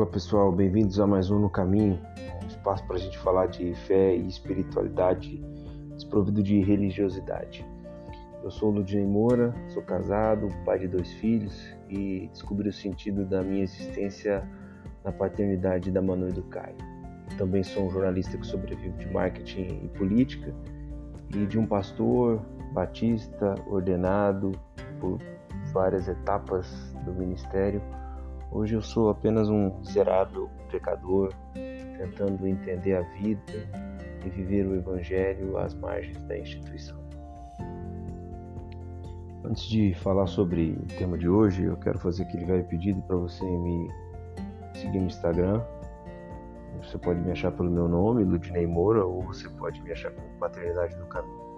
Olá pessoal, bem-vindos a mais um No Caminho, um espaço para a gente falar de fé e espiritualidade desprovido de religiosidade. Eu sou Ludinei Moura, sou casado, pai de dois filhos e descobri o sentido da minha existência na paternidade da Manu e do Caio. Também sou um jornalista que sobrevive de marketing e política e de um pastor batista ordenado por várias etapas do ministério. Hoje eu sou apenas um miserável pecador tentando entender a vida e viver o evangelho às margens da instituição. Antes de falar sobre o tema de hoje, eu quero fazer aquele velho pedido para você me seguir no Instagram. Você pode me achar pelo meu nome, Ludinei Moura, ou você pode me achar como Paternidade do Caminho.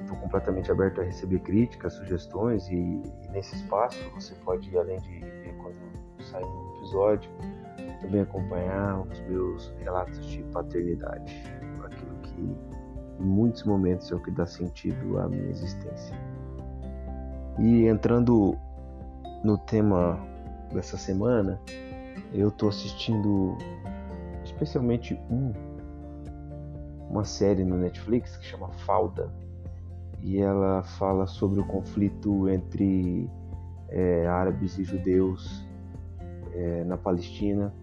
Estou completamente aberto a receber críticas, sugestões e, e, nesse espaço você pode, além de sair um episódio, também acompanhar os meus relatos de paternidade, aquilo que em muitos momentos é o que dá sentido à minha existência. E entrando no tema dessa semana, eu estou assistindo especialmente um uma série no Netflix que chama Falda e ela fala sobre o conflito entre é, árabes e judeus é, na Palestina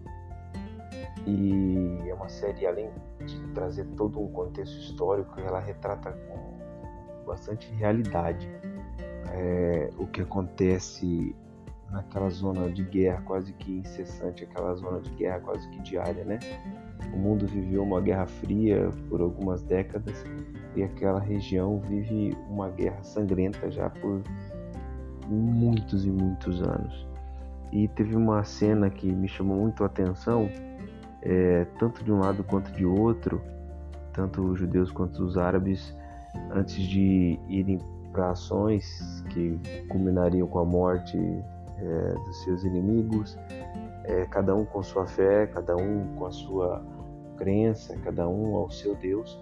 e é uma série além de trazer todo um contexto histórico ela retrata com bastante realidade é, o que acontece naquela zona de guerra quase que incessante, aquela zona de guerra quase que diária, né? O mundo viveu uma guerra fria por algumas décadas e aquela região vive uma guerra sangrenta já por muitos e muitos anos. E teve uma cena que me chamou muito a atenção, é, tanto de um lado quanto de outro, tanto os judeus quanto os árabes, antes de irem para ações que culminariam com a morte é, dos seus inimigos, é, cada um com sua fé, cada um com a sua crença, cada um ao seu Deus,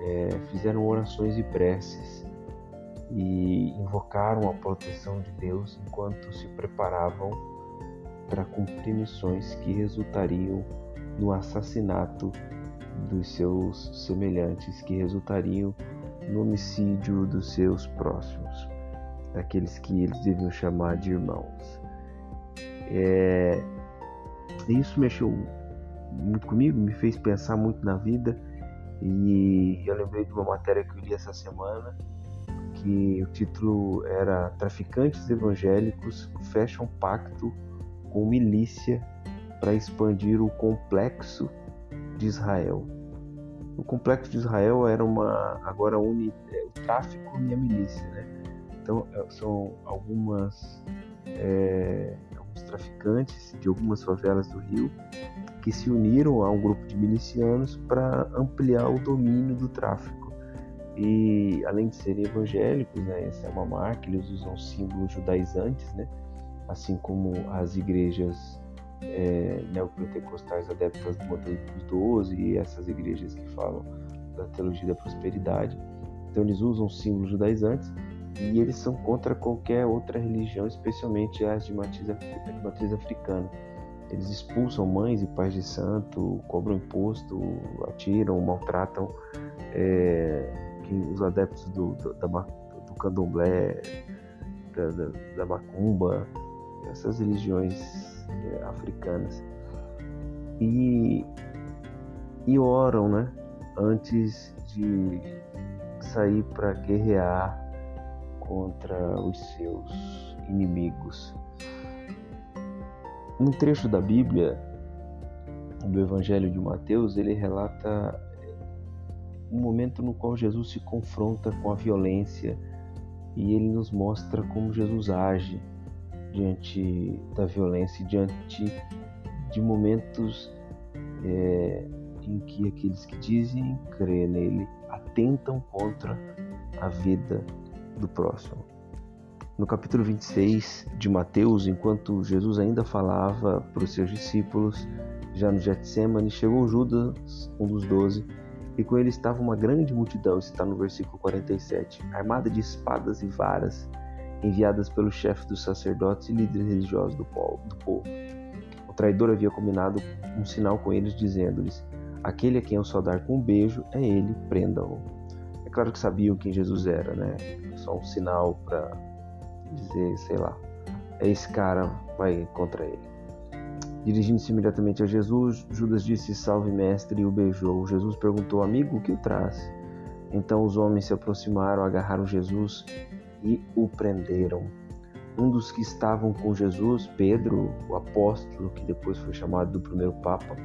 é, fizeram orações e preces e invocaram a proteção de Deus enquanto se preparavam para cumprir missões que resultariam no assassinato dos seus semelhantes, que resultariam no homicídio dos seus próximos aqueles que eles deviam chamar de irmãos. É, isso mexeu muito comigo, me fez pensar muito na vida e eu lembrei de uma matéria que eu li essa semana que o título era Traficantes evangélicos fecham pacto com milícia para expandir o complexo de Israel. O complexo de Israel era uma agora une é, o tráfico e a milícia, né? Então, é, são algumas, é, alguns traficantes de algumas favelas do Rio que se uniram a um grupo de milicianos para ampliar o domínio do tráfico. E além de serem evangélicos, né, essa é uma marca, eles usam símbolos judaizantes, né, assim como as igrejas é, neopentecostais adeptas do modelo dos 12 e essas igrejas que falam da teologia da prosperidade. Então eles usam símbolos judaizantes e eles são contra qualquer outra religião, especialmente as de matriz, de matriz africana. Eles expulsam mães e pais de santo, cobram imposto, atiram, maltratam é, os adeptos do, do, da, do candomblé, da, da, da macumba, essas religiões é, africanas. E, e oram, né? Antes de sair para guerrear contra os seus inimigos. Um trecho da Bíblia, do Evangelho de Mateus, ele relata um momento no qual Jesus se confronta com a violência e ele nos mostra como Jesus age diante da violência, diante de momentos é, em que aqueles que dizem crer nele atentam contra a vida do próximo. No capítulo 26 de Mateus, enquanto Jesus ainda falava para os seus discípulos, já no Getsemane, chegou Judas, um dos doze, e com ele estava uma grande multidão, está no versículo 47, armada de espadas e varas, enviadas pelo chefe dos sacerdotes e líderes religiosos do povo. traidor havia combinado um sinal com eles, dizendo-lhes: Aquele a quem eu só dar com um beijo é ele, prendam-no. É claro que sabiam quem Jesus era, né? Só um sinal para dizer, sei lá, é esse cara, vai contra ele. Dirigindo-se imediatamente a Jesus, Judas disse: Salve, mestre, e o beijou. Jesus perguntou: Amigo, o que o traz? Então os homens se aproximaram, agarraram Jesus e o prenderam. Um dos que estavam com Jesus, Pedro, o apóstolo, que depois foi chamado do primeiro Papa,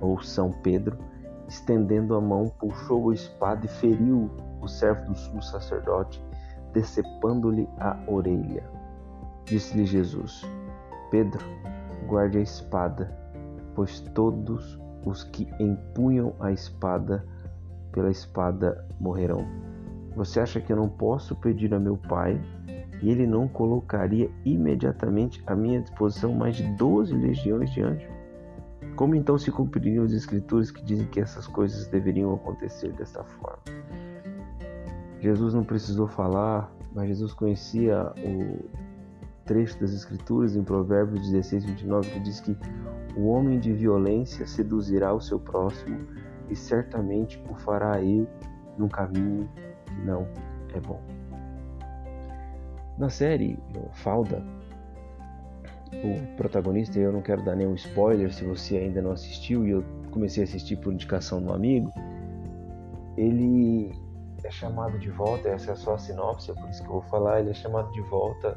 ou São Pedro, estendendo a mão, puxou a espada e feriu o servo do sumo sacerdote, decepando-lhe a orelha. Disse-lhe Jesus: Pedro, guarde a espada, pois todos os que empunham a espada pela espada morrerão. Você acha que eu não posso pedir a meu pai e ele não colocaria imediatamente à minha disposição mais de 12 legiões de anjos? Como então se cumpririam as escrituras que dizem que essas coisas deveriam acontecer desta forma? Jesus não precisou falar, mas Jesus conhecia o trecho das escrituras em Provérbios 16, 29 que diz que o homem de violência seduzirá o seu próximo e certamente o fará ir num caminho que não é bom. Na série Falda, o protagonista, eu não quero dar nenhum spoiler se você ainda não assistiu e eu comecei a assistir por indicação do amigo, ele é chamado de volta, essa é só a sinopse, é por isso que eu vou falar, ele é chamado de volta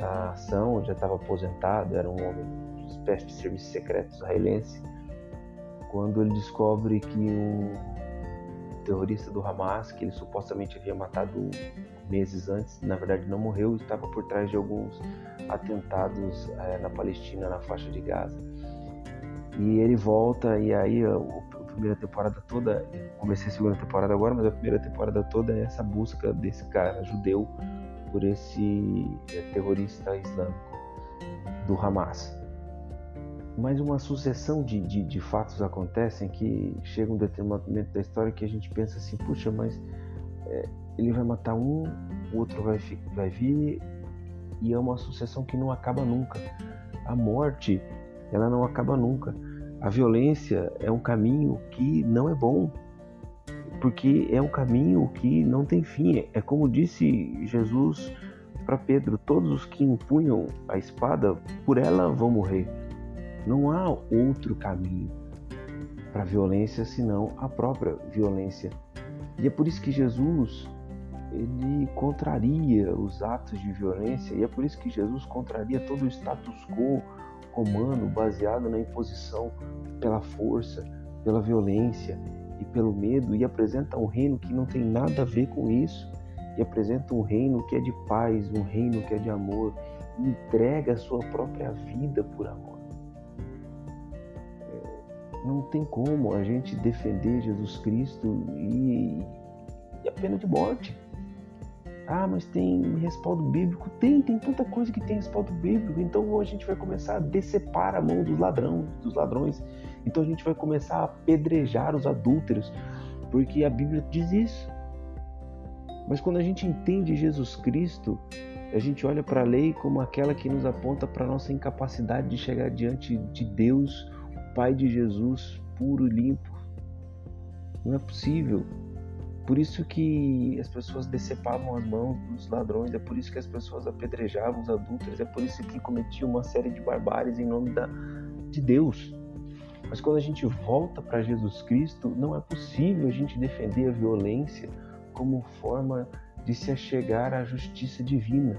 à ação, já estava aposentado, era um homem de espécie de serviço secreto israelense, quando ele descobre que o terrorista do Hamas, que ele supostamente havia matado meses antes, na verdade não morreu, estava por trás de alguns atentados é, na Palestina, na faixa de Gaza. E ele volta, e aí a, a primeira temporada toda, comecei a segunda temporada agora, mas a primeira temporada toda é essa busca desse cara judeu por esse terrorista islâmico do Hamas. Mas uma sucessão de, de, de, fatos acontecem que chega um determinado momento da história que a gente pensa assim, puxa, mas é, ele vai matar um, o outro vai, vai vir e é uma sucessão que não acaba nunca. A morte, ela não acaba nunca. A violência é um caminho que não é bom, porque é um caminho que não tem fim. É como disse Jesus para Pedro: todos os que empunham a espada, por ela vão morrer. Não há outro caminho para a violência senão a própria violência. E é por isso que Jesus ele contraria os atos de violência e é por isso que Jesus contraria todo o status quo romano baseado na imposição pela força, pela violência e pelo medo e apresenta um reino que não tem nada a ver com isso e apresenta um reino que é de paz, um reino que é de amor e entrega a sua própria vida por amor. É, não tem como a gente defender Jesus Cristo e, e a pena de morte. Ah, mas tem respaldo bíblico? Tem, tem tanta coisa que tem respaldo bíblico. Então a gente vai começar a decepar a mão dos ladrões, dos ladrões. Então a gente vai começar a apedrejar os adúlteros, porque a Bíblia diz isso. Mas quando a gente entende Jesus Cristo, a gente olha para a lei como aquela que nos aponta para a nossa incapacidade de chegar diante de Deus, o Pai de Jesus, puro e limpo. Não é possível. Por isso que as pessoas decepavam as mãos dos ladrões, é por isso que as pessoas apedrejavam os adultos, é por isso que cometiam uma série de barbáries em nome da, de Deus. Mas quando a gente volta para Jesus Cristo, não é possível a gente defender a violência como forma de se achegar à justiça divina.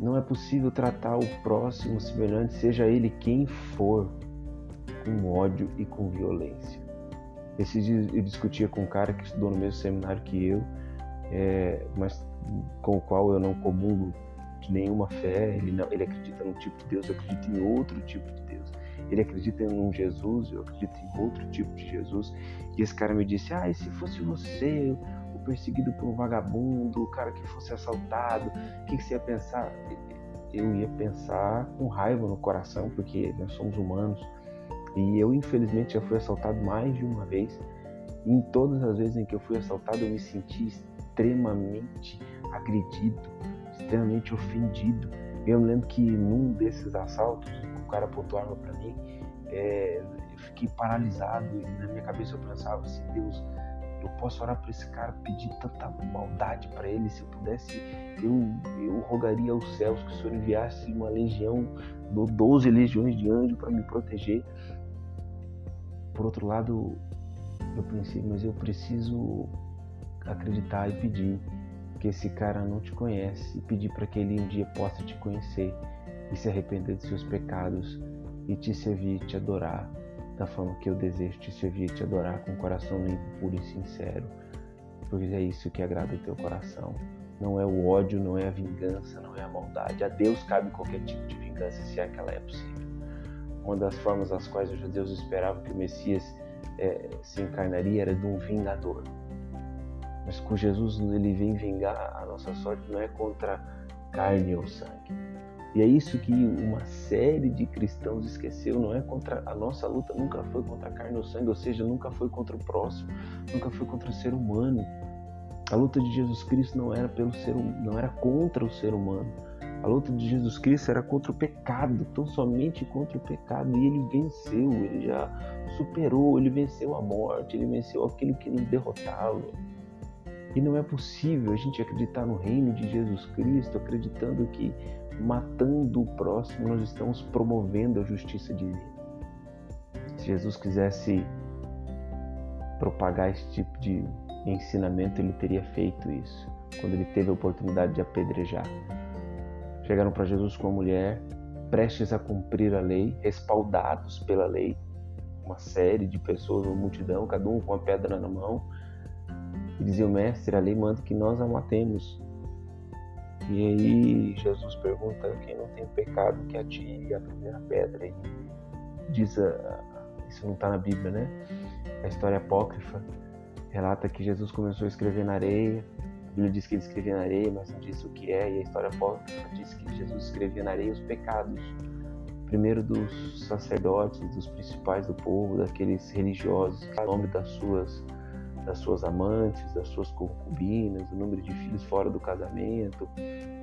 Não é possível tratar o próximo semelhante, seja ele quem for, com ódio e com violência. Esses dias eu discutia com um cara que estudou no mesmo seminário que eu, é, mas com o qual eu não comungo de nenhuma fé. Ele, não, ele acredita num tipo de Deus, eu acredito em outro tipo de Deus. Ele acredita em um Jesus, eu acredito em outro tipo de Jesus. E esse cara me disse: Ah, e se fosse você, o perseguido por um vagabundo, o cara que fosse assaltado, o que, que você ia pensar? Eu ia pensar com raiva no coração, porque nós somos humanos e eu, infelizmente, já fui assaltado mais de uma vez. E em todas as vezes em que eu fui assaltado, eu me senti extremamente agredido, extremamente ofendido. Eu me lembro que num desses assaltos, cara apontou a arma para mim, é, eu fiquei paralisado e na minha cabeça eu pensava assim, Deus, eu posso orar para esse cara, pedir tanta maldade para ele, se eu pudesse, eu, eu rogaria aos céus que o Senhor enviasse uma legião, 12 legiões de anjos para me proteger. Por outro lado, eu pensei, mas eu preciso acreditar e pedir que esse cara não te conhece e pedir para que ele um dia possa te conhecer e se arrepender de seus pecados e te servir, te adorar da forma que eu desejo te servir, te adorar com o coração limpo, puro e sincero, porque é isso que agrada o teu coração. Não é o ódio, não é a vingança, não é a maldade. A Deus cabe qualquer tipo de vingança, se é que ela é possível. Uma das formas das quais os judeus esperavam que o Messias é, se encarnaria era de um vingador. Mas com Jesus ele vem vingar a nossa sorte não é contra carne ou sangue, e é isso que uma série de cristãos esqueceu, não é contra a nossa luta nunca foi contra a carne ou sangue, ou seja, nunca foi contra o próximo, nunca foi contra o ser humano. A luta de Jesus Cristo não era pelo ser hum, não era contra o ser humano. A luta de Jesus Cristo era contra o pecado, tão somente contra o pecado, e ele venceu, ele já superou, ele venceu a morte, ele venceu aquilo que nos derrotava. E não é possível a gente acreditar no reino de Jesus Cristo acreditando que matando o próximo, nós estamos promovendo a justiça divina. Se Jesus quisesse propagar esse tipo de ensinamento, ele teria feito isso quando ele teve a oportunidade de apedrejar. Chegaram para Jesus com a mulher, prestes a cumprir a lei, respaldados pela lei, uma série de pessoas, uma multidão, cada um com a pedra na mão, e dizia o mestre: a lei manda que nós a matemos. E aí Jesus pergunta quem não tem pecado que atire a primeira pedra. E diz, a, isso não está na Bíblia, né? A história apócrifa relata que Jesus começou a escrever na areia. A Bíblia diz que ele escrevia na areia, mas não diz o que é. E a história apócrifa diz que Jesus escrevia na areia os pecados. Primeiro dos sacerdotes, dos principais do povo, daqueles religiosos, o nome das suas das suas amantes, das suas concubinas, o número de filhos fora do casamento,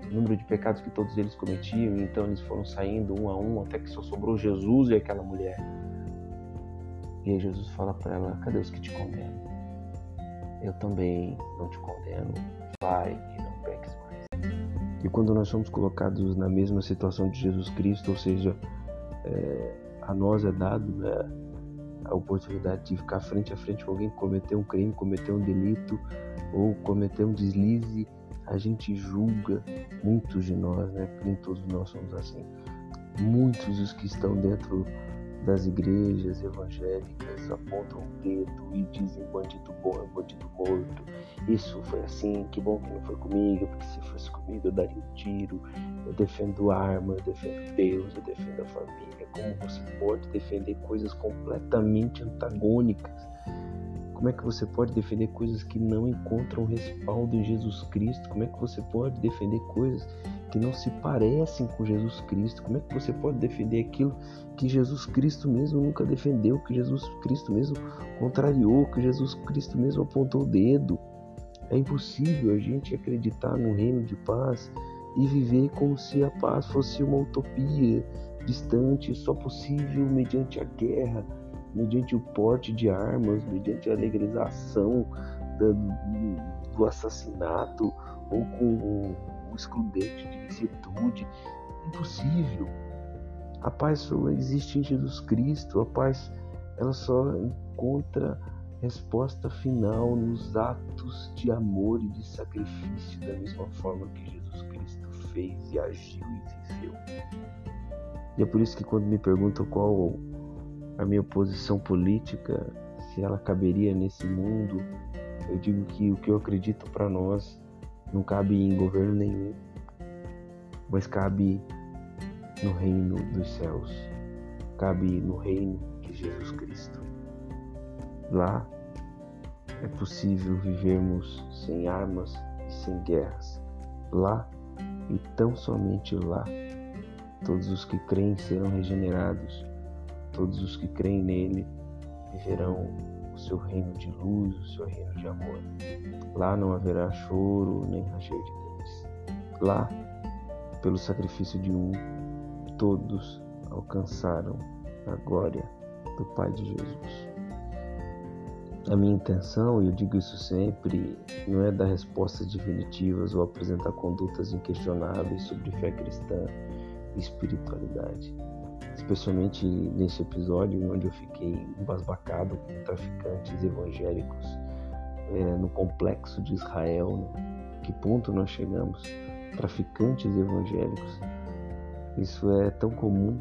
o número de pecados que todos eles cometiam, então eles foram saindo um a um até que só sobrou Jesus e aquela mulher. E aí Jesus fala para ela: Cadê os que te condenam? Eu também não te condeno, vai e não peques mais. E quando nós somos colocados na mesma situação de Jesus Cristo, ou seja, é, a nós é dado né, a oportunidade de ficar frente a frente com alguém que cometeu um crime, cometeu um delito ou cometeu um deslize, a gente julga muitos de nós, né? Nem todos nós somos assim. Muitos dos que estão dentro das igrejas evangélicas apontam o dedo e dizem bandido bom é bandido morto. Isso foi assim, que bom que não foi comigo, porque se fosse comigo eu daria um tiro. Eu defendo arma, eu defendo Deus, eu defendo a família como você pode defender coisas completamente antagônicas? Como é que você pode defender coisas que não encontram respaldo em Jesus Cristo? Como é que você pode defender coisas que não se parecem com Jesus Cristo? Como é que você pode defender aquilo que Jesus Cristo mesmo nunca defendeu, que Jesus Cristo mesmo contrariou, que Jesus Cristo mesmo apontou o dedo? É impossível a gente acreditar no reino de paz e viver como se a paz fosse uma utopia, distante, só possível mediante a guerra, mediante o porte de armas, mediante a legalização do, do assassinato ou com o excludente de licitude. Impossível. A paz só existe em Jesus Cristo. A paz ela só encontra resposta final nos atos de amor e de sacrifício, da mesma forma que Jesus Cristo fez e agiu e viveu. E é por isso que quando me perguntam qual a minha posição política, se ela caberia nesse mundo, eu digo que o que eu acredito para nós não cabe em governo nenhum, mas cabe no reino dos céus, cabe no reino de Jesus Cristo. Lá é possível vivermos sem armas e sem guerras. Lá e tão somente lá Todos os que creem serão regenerados, todos os que creem nele viverão o seu reino de luz, o seu reino de amor. Lá não haverá choro nem ranger de dentes. Lá, pelo sacrifício de um, todos alcançaram a glória do Pai de Jesus. A minha intenção, e eu digo isso sempre, não é dar respostas definitivas ou apresentar condutas inquestionáveis sobre fé cristã e espiritualidade. Especialmente nesse episódio onde eu fiquei embasbacado com traficantes evangélicos é, no complexo de Israel. Né? Que ponto nós chegamos? Traficantes evangélicos. Isso é tão comum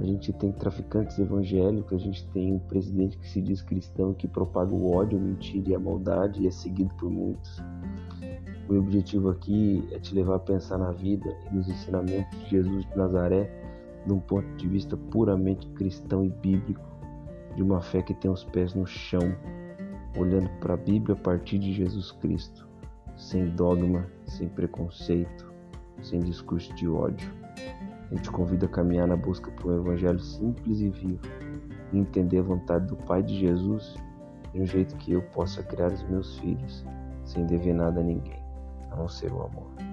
a gente tem traficantes evangélicos, a gente tem um presidente que se diz cristão, que propaga o ódio, a mentira e a maldade e é seguido por muitos. O meu objetivo aqui é te levar a pensar na vida e nos ensinamentos de Jesus de Nazaré de um ponto de vista puramente cristão e bíblico, de uma fé que tem os pés no chão, olhando para a Bíblia a partir de Jesus Cristo, sem dogma, sem preconceito, sem discurso de ódio. Eu te convido a caminhar na busca por um evangelho simples e vivo e entender a vontade do Pai de Jesus de um jeito que eu possa criar os meus filhos sem dever nada a ninguém, a não ser o amor.